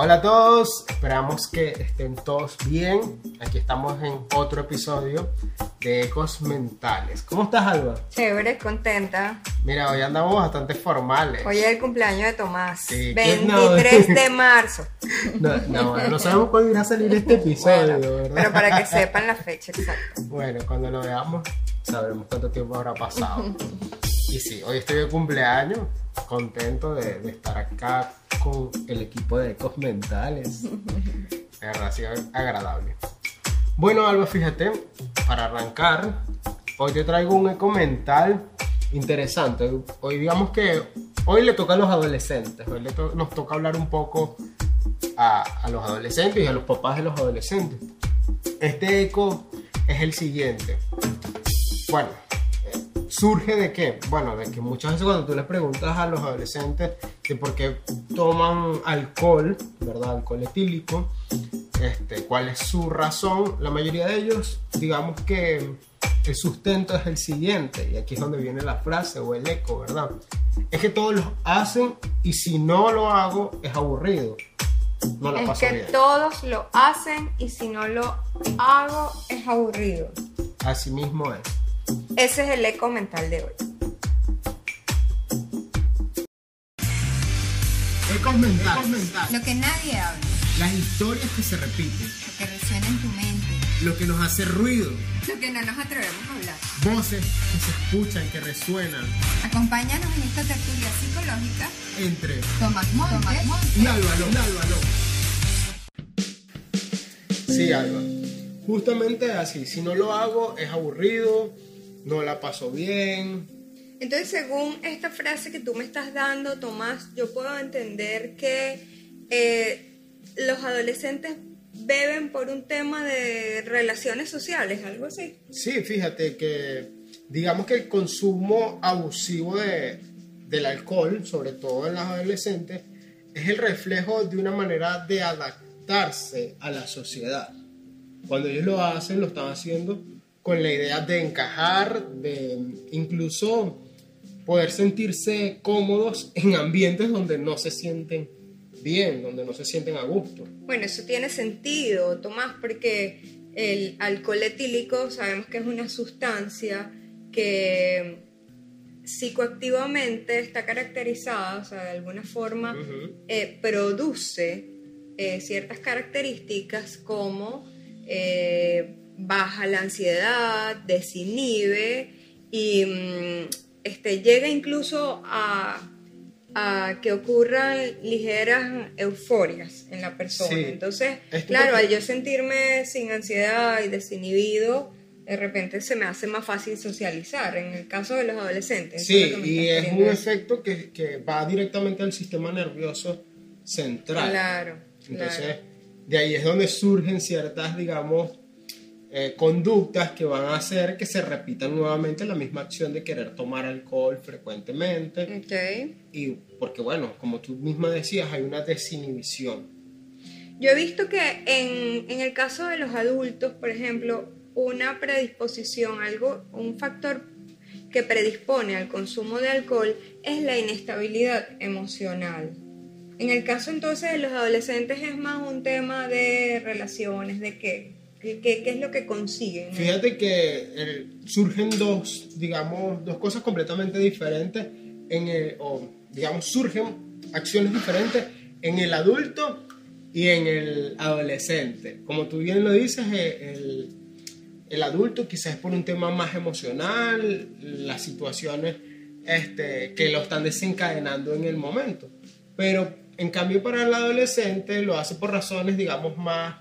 Hola a todos, esperamos que estén todos bien. Aquí estamos en otro episodio de Ecos Mentales. ¿Cómo estás, Alba? Chévere, contenta. Mira, hoy andamos bastante formales. Hoy es el cumpleaños de Tomás. Sí, ¿qué 23 de marzo. No, no, bueno, no sabemos cuándo irá a salir este episodio, Bueno, ¿verdad? pero para que sepan la fecha exacta. Bueno, cuando lo veamos sabremos cuánto tiempo habrá pasado. Y sí, hoy estoy de cumpleaños, contento de, de estar acá con el equipo de Ecos Mentales. De verdad, ha sido agradable. Bueno, Alba, fíjate, para arrancar, hoy te traigo un eco mental interesante. Hoy digamos que hoy le toca a los adolescentes, hoy le to- nos toca hablar un poco a, a los adolescentes y a los papás de los adolescentes. Este eco es el siguiente. Bueno, surge de qué? Bueno, de que muchas veces cuando tú les preguntas a los adolescentes de por qué toman alcohol, ¿verdad? Alcohol etílico, este, cuál es su razón, la mayoría de ellos, digamos que el sustento es el siguiente, y aquí es donde viene la frase o el eco, ¿verdad? Es que todos lo hacen y si no lo hago es aburrido. No la Es paso que bien. todos lo hacen y si no lo hago es aburrido. Así mismo es. Ese es el eco mental de hoy. Ecos mentales. Lo que nadie habla, Las historias que se repiten. lo que resuena en tu mente, Lo que nos hace ruido. lo que no nos atrevemos a hablar. Voces que se escuchan, que resuenan. Acompáñanos en esta tertulia psicológica. Entre Tomás Montes, y Álvaro. y Álvaro. Sí, Alba. Justamente así. Si no lo hago, es aburrido. No la paso bien. Entonces, según esta frase que tú me estás dando, Tomás, yo puedo entender que eh, los adolescentes beben por un tema de relaciones sociales, algo así. Sí, fíjate que digamos que el consumo abusivo de, del alcohol, sobre todo en los adolescentes, es el reflejo de una manera de adaptarse a la sociedad. Cuando ellos lo hacen, lo están haciendo con la idea de encajar, de incluso poder sentirse cómodos en ambientes donde no se sienten bien, donde no se sienten a gusto. Bueno, eso tiene sentido, Tomás, porque el alcohol etílico sabemos que es una sustancia que psicoactivamente está caracterizada, o sea, de alguna forma eh, produce eh, ciertas características como eh, baja la ansiedad, desinhibe y mm, este, llega incluso a, a que ocurran ligeras euforias en la persona. Sí. Entonces, Esto claro, al yo sentirme sin ansiedad y desinhibido, de repente se me hace más fácil socializar, en el caso de los adolescentes. Sí, es y es un efecto que, que va directamente al sistema nervioso central. Claro, Entonces, claro. de ahí es donde surgen ciertas, digamos, eh, conductas que van a hacer que se repitan nuevamente la misma acción de querer tomar alcohol frecuentemente. Ok. Y porque, bueno, como tú misma decías, hay una desinhibición. Yo he visto que en, en el caso de los adultos, por ejemplo, una predisposición, algo, un factor que predispone al consumo de alcohol es la inestabilidad emocional. En el caso entonces de los adolescentes es más un tema de relaciones, de qué, qué, qué- qué es lo que consiguen. Fíjate que eh, surgen dos, digamos, dos cosas completamente diferentes en el, o digamos, surgen acciones diferentes en el adulto y en el adolescente. Como tú bien lo dices, eh, el, el adulto quizás es por un tema más emocional, las situaciones este, que lo están desencadenando en el momento. Pero en cambio para el adolescente lo hace por razones, digamos, más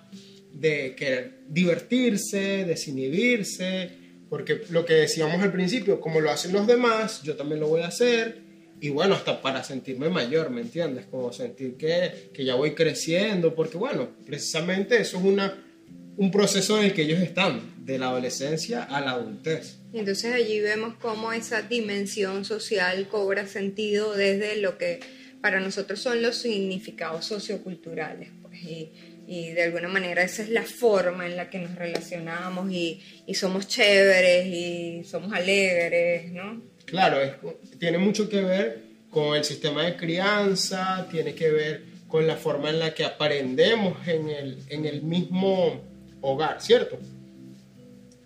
de querer divertirse, desinhibirse, porque lo que decíamos al principio, como lo hacen los demás, yo también lo voy a hacer, y bueno, hasta para sentirme mayor, ¿me entiendes? Como sentir que, que ya voy creciendo, porque bueno, precisamente eso es una, un proceso en el que ellos están, de la adolescencia a la adultez. Entonces allí vemos cómo esa dimensión social cobra sentido desde lo que para nosotros son los significados socioculturales. Pues, y de alguna manera esa es la forma en la que nos relacionamos y, y somos chéveres y somos alegres, ¿no? Claro, es- tiene mucho que ver con el sistema de crianza, tiene que ver con la forma en la que aprendemos en el, en el mismo hogar, ¿cierto?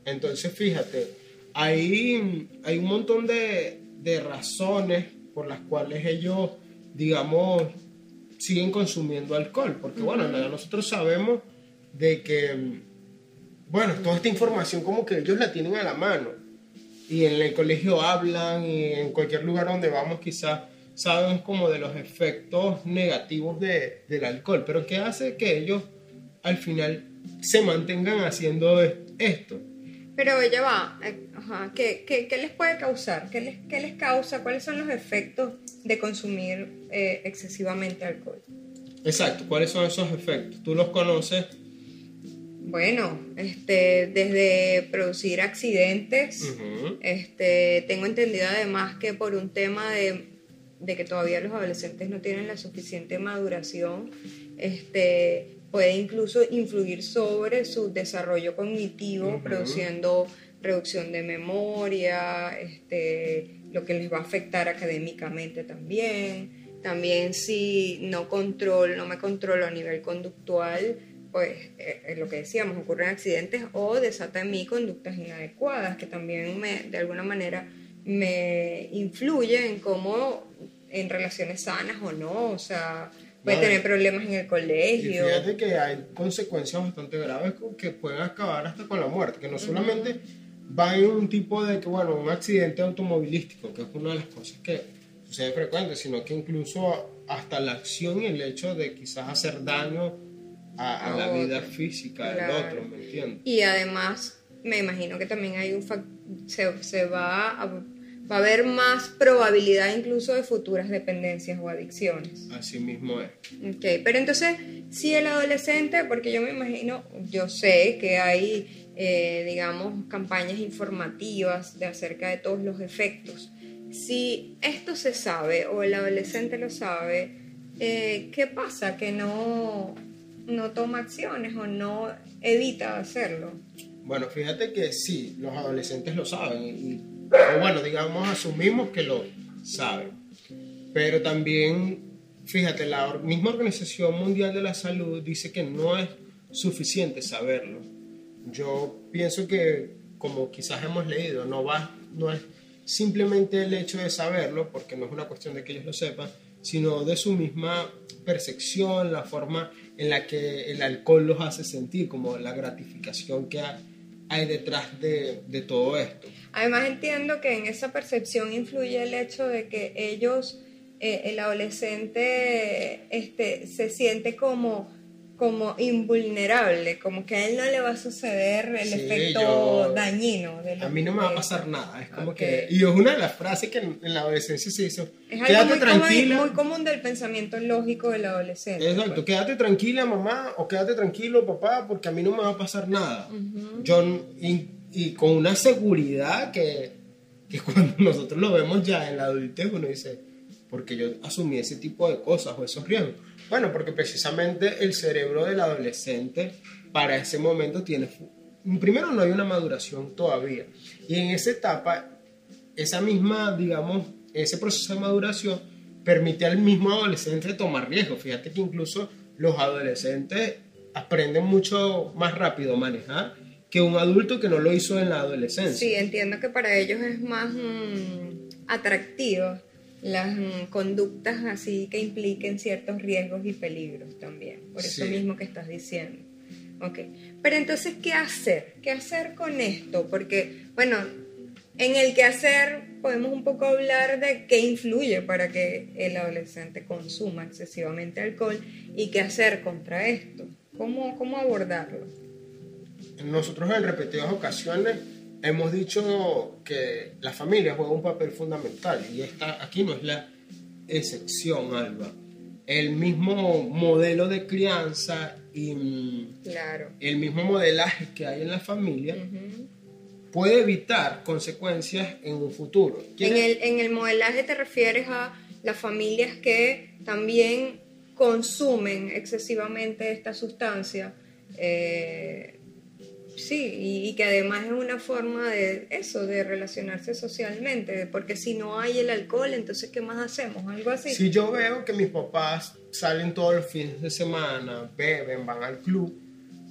Entonces, fíjate, hay, hay un montón de, de razones por las cuales ellos, digamos, siguen consumiendo alcohol. Porque, bueno, nosotros sabemos de que, bueno, toda esta información como que ellos la tienen a la mano. Y en el colegio hablan y en cualquier lugar donde vamos quizás saben como de los efectos negativos de, del alcohol. Pero ¿qué hace que ellos al final se mantengan haciendo esto? Pero ella va, eh, ajá, ¿qué, qué, qué les puede causar? ¿Qué les, ¿Qué les causa? ¿Cuáles son los efectos de consumir eh, excesivamente alcohol? Exacto, ¿cuáles son esos efectos? ¿Tú los conoces? Bueno, este, desde producir accidentes, este, tengo entendido además que por un tema de, de que todavía los adolescentes no tienen la suficiente maduración, este, puede incluso influir sobre su desarrollo cognitivo, produciendo reducción de memoria, este, lo que les va a afectar académicamente también. También si no controlo, no me controlo a nivel conductual, pues eh, eh, lo que decíamos, ocurren accidentes o desata en mí conductas inadecuadas que también me, de alguna manera me influye en cómo en relaciones sanas o no, o sea, puede Vale. tener problemas en el Y colegio. fíjate que hay consecuencias bastante graves que pueden acabar hasta con la muerte, que no solamente va en un tipo de que, bueno, un accidente automovilístico, que es una de las cosas que sucede frecuente, sino que incluso hasta la acción y el hecho de quizás hacer daño a, a A la vida otro. física Claro. del otro, ¿me entiendes? Y además, me imagino que también hay un se, se va a, va a haber más probabilidad incluso de futuras dependencias o adicciones. Así mismo es. Ok, pero entonces, si el adolescente, porque yo me imagino, yo sé que hay, eh, digamos, campañas informativas de acerca de todos los efectos. Si esto se sabe o el adolescente lo sabe, eh, ¿qué pasa? Que no, no toma acciones o no evita hacerlo. Bueno, fíjate que sí, los adolescentes lo saben, o bueno, digamos, asumimos que lo saben. Pero también, fíjate, la misma Organización Mundial de la Salud dice que no es suficiente saberlo. Yo pienso que, como quizás hemos leído, no, va, no es simplemente el hecho de saberlo, porque no es una cuestión de que ellos lo sepan, sino de su misma percepción, la forma en la que el alcohol los hace sentir, como la gratificación que hay, detrás de, de todo esto. Además entiendo que en esa percepción influye el hecho de que ellos, eh, el adolescente, este, se siente como, como invulnerable, como que a él no le va a suceder el Sí, efecto yo- dañino. De A mí no me va a pasar nada, es como Ok. que... Y es una de las frases que en, en la adolescencia se hizo. Es algo Quédate muy tranquila. común, muy común del pensamiento lógico del adolescente. Exacto, pues. quédate tranquila mamá o quédate tranquilo papá porque a mí no me va a pasar nada. Yo, n- y, y con una seguridad que, que cuando nosotros lo vemos ya en la adultez uno dice, porque yo asumí ese tipo de cosas o esos riesgos. Bueno, porque precisamente el cerebro del adolescente para ese momento tiene... Primero no hay una maduración todavía. Y en esa etapa esa misma, digamos, ese proceso de maduración permite al mismo adolescente tomar riesgos. Fíjate que incluso los adolescentes aprenden mucho más rápido a manejar que un adulto que no lo hizo en la adolescencia. Sí, entiendo que para ellos es más mm, atractivo las mm, conductas así que impliquen ciertos riesgos y peligros también, por eso mismo que estás diciendo. Ok, pero entonces, ¿qué hacer? ¿Qué hacer con esto? Porque, bueno, en el que hacer podemos un poco hablar de qué influye para que el adolescente consuma excesivamente alcohol y qué hacer contra esto. ¿Cómo, cómo abordarlo? Nosotros en repetidas ocasiones hemos dicho que la familia juega un papel fundamental y esta, aquí no es la excepción, Alba. El mismo modelo de crianza y mm, Claro. el mismo modelaje que hay en la familia Ujú. puede evitar consecuencias en un futuro. En ¿Quiere- el, en el modelaje te refieres a las familias que también consumen excesivamente esta sustancia. eh, sí, y, y que además es una forma de eso, de relacionarse socialmente, porque si no hay el alcohol, entonces ¿qué más hacemos? Algo así. Si yo veo que mis papás salen todos los fines de semana, beben, van al club,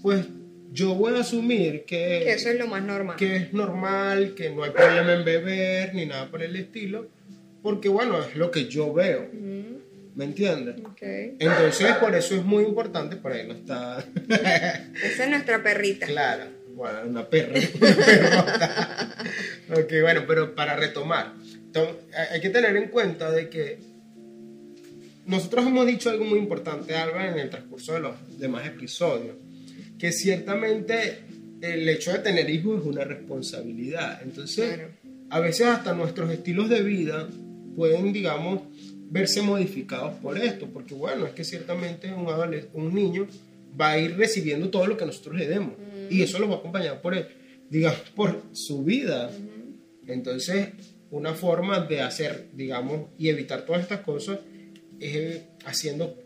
pues yo voy a asumir que, Que eso es lo más normal. que es normal, que no hay problema en beber ni nada por el estilo, porque bueno, es lo que yo veo, ¿me entiendes? ok. Entonces, por eso es muy importante, por ahí no está Esa es nuestra perrita. clara. Bueno, una perra, una perrota. ok, bueno, pero para retomar, to- hay que tener en cuenta de que nosotros hemos dicho algo muy importante, Alba, en el transcurso de los demás episodios, que ciertamente el hecho de tener hijos es una responsabilidad. Entonces, Claro. a veces hasta nuestros estilos de vida pueden, digamos, verse modificados por esto, porque bueno, es que ciertamente un, un niño va a ir recibiendo todo lo que nosotros le demos, y eso lo va a acompañar por, digamos, por su vida. Entonces, una forma de hacer, digamos, y evitar todas estas cosas es eh, haciendo,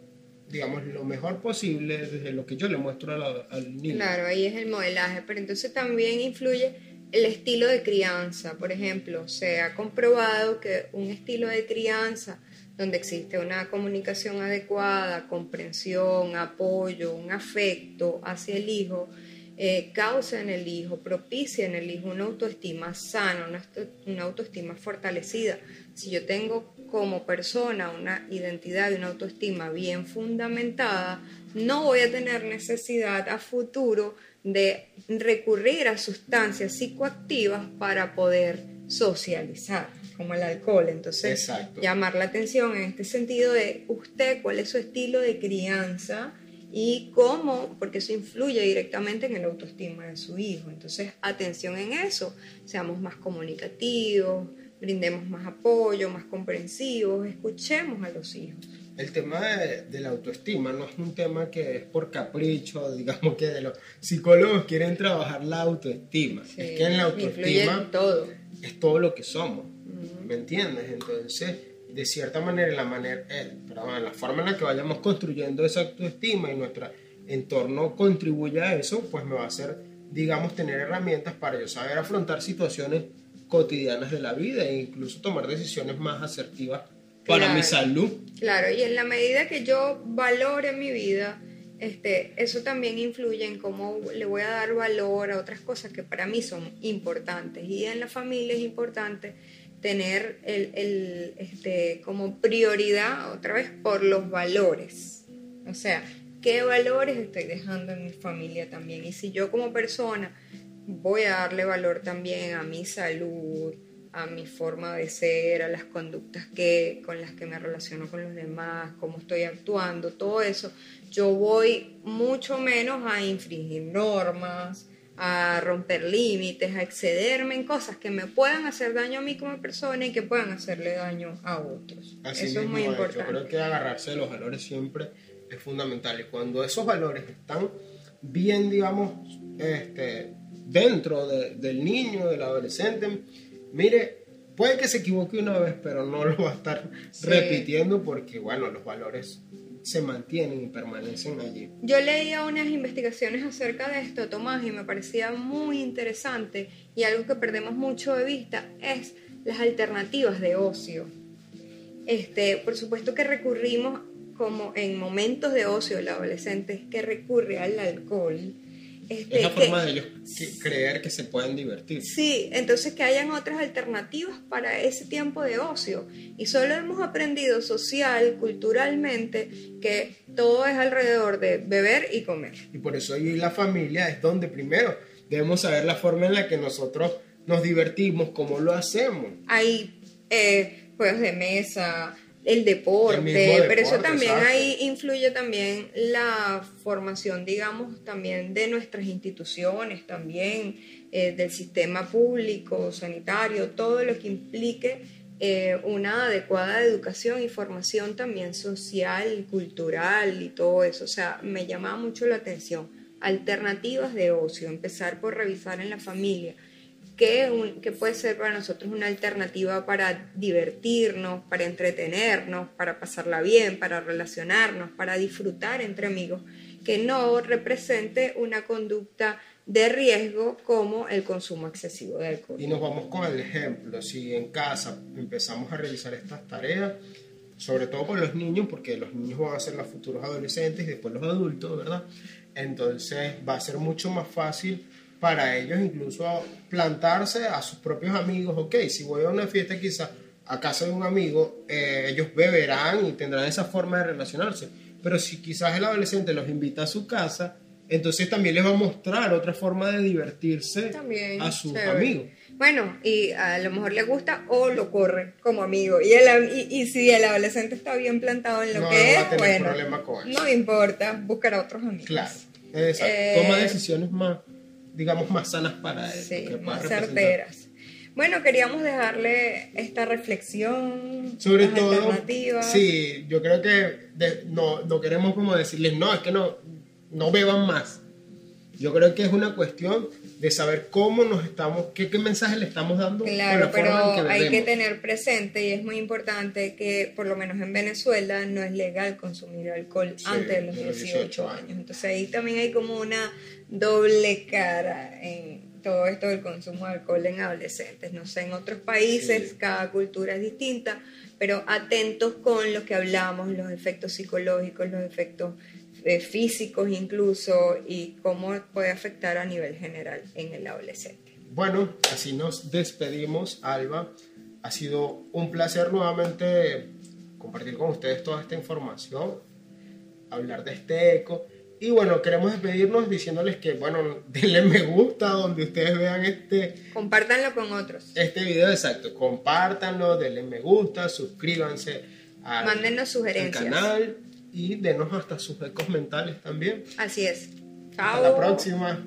digamos, lo mejor posible desde lo que yo le muestro la- al niño. Claro, ahí es el modelaje, pero entonces también influye el estilo de crianza. Por ejemplo, se ha comprobado que un estilo de crianza donde existe una comunicación adecuada, comprensión, apoyo, un afecto hacia el hijo, eh, causa en el hijo, propicia en el hijo una autoestima sana, una, una autoestima fortalecida. Si yo tengo como persona una identidad y una autoestima bien fundamentada, no voy a tener necesidad a futuro de recurrir a sustancias psicoactivas para poder socializar, como el alcohol. Entonces, Exacto. llamar la atención en este sentido de usted, cuál es su estilo de crianza y cómo, porque eso influye directamente en el autoestima de su hijo. Entonces, atención en eso, seamos más comunicativos, brindemos más apoyo, más comprensivos, escuchemos a los hijos. El tema de, de la autoestima no es un tema que es por capricho, digamos que de los psicólogos quieren trabajar la autoestima. Sí, es que en la autoestima todo. Es todo lo que somos, ¿me entiendes? Entonces, de cierta manera, en la, manera, eh, perdón, en la forma en la que vayamos construyendo esa autoestima y nuestro entorno contribuye a eso, pues me va a hacer, digamos, tener herramientas para yo saber afrontar situaciones cotidianas de la vida e incluso tomar decisiones más asertivas para Claro. mi salud. Claro, y en la medida que yo valore mi vida, este, eso también influye en cómo le voy a dar valor a otras cosas que para mí son importantes. Y en la familia es importante tener el, el, este, como prioridad, otra vez, por los valores. O sea, ¿qué valores estoy dejando en mi familia también? Y si yo como persona voy a darle valor también a mi salud, a mi forma de ser, a las conductas que, con las que me relaciono con los demás, cómo estoy actuando, todo eso, yo voy mucho menos a infringir normas, a romper límites, a excederme en cosas que me puedan hacer daño a mí como persona y que puedan hacerle daño a otros. Así eso es muy es. importante. Yo creo que agarrarse de los valores siempre es fundamental. Y cuando esos valores están bien, digamos, este, dentro de- del niño, del adolescente, mire, puede que se equivoque una vez, pero no lo va a estar Sí. repitiendo porque, bueno, los valores se mantienen y permanecen allí. Yo leía unas investigaciones acerca de esto, Tomás, y me parecía muy interesante y algo que perdemos mucho de vista es las alternativas de ocio. Este, por supuesto que recurrimos como en momentos de ocio el adolescente que recurre al alcohol. Este, Es la que- forma de ellos que- creer que se pueden divertir. Sí, entonces que hayan otras alternativas para ese tiempo de ocio. Y solo hemos aprendido social, culturalmente, que todo es alrededor de beber y comer. Y por eso ahí la familia es donde primero debemos saber la forma en la que nosotros nos divertimos, cómo lo hacemos. Hay eh, juegos de mesa, el deporte, El pero eso también exacto. ahí influye también la formación, digamos, también de nuestras instituciones, también eh, del sistema público, sanitario, todo lo que implique eh, una adecuada educación y formación también social, cultural y todo eso. O sea, me llamaba mucho la atención. Alternativas de ocio, empezar por revisar en la familia que, puede ser para nosotros una alternativa para divertirnos, para entretenernos, para pasarla bien, para relacionarnos, para disfrutar entre amigos, que no represente una conducta de riesgo como el consumo excesivo de alcohol. Y nos vamos con el ejemplo. Si en casa empezamos a realizar estas tareas, sobre todo por los niños, porque los niños van a ser los futuros adolescentes y después los adultos, ¿verdad? Entonces va a ser mucho más fácil para ellos incluso plantarse a sus propios amigos, ok, si voy a una fiesta quizás a casa de un amigo, eh, ellos beberán y tendrán esa forma de relacionarse, pero si quizás el adolescente los invita a su casa, entonces también les va a mostrar otra forma de divertirse También, a sus chévere. amigos. Bueno, y a lo mejor le gusta o lo corre como amigo. Y, el, y, y si el adolescente está bien plantado en lo No, que no es, a bueno, no importa, buscará otros amigos. Claro, exacto. Eh, toma decisiones más, digamos, más sanas para él. Sí, más certeras. Bueno, queríamos dejarle esta reflexión, Sobre todo, sí, yo creo que de- no, no queremos como decirles, no, es que no, no beban más. Yo creo que es una cuestión de saber cómo nos estamos, qué, qué mensaje le estamos dando. Claro, pero que hay que tener presente y es muy importante que por lo menos en Venezuela no es legal consumir alcohol Sí, antes de los de los 18, 18 años. Entonces ahí también hay como una doble cara en todo esto del consumo de alcohol en adolescentes. No sé, en otros países Sí. cada cultura es distinta, pero atentos con lo que hablamos, los efectos psicológicos, los efectos eh, físicos incluso y cómo puede afectar a nivel general en el adolescente. Bueno, así nos despedimos, Alba. Ha sido un placer nuevamente compartir con ustedes toda esta información, hablar de este eco. Y bueno, queremos despedirnos diciéndoles que, bueno, denle me gusta donde ustedes vean este, Compártanlo con otros. este video exacto. Compártanlo, denle me gusta, suscríbanse al, Mándennos al sugerencias. canal y denos hasta sus ecos mentales también. Así es. Hasta Chao. la próxima.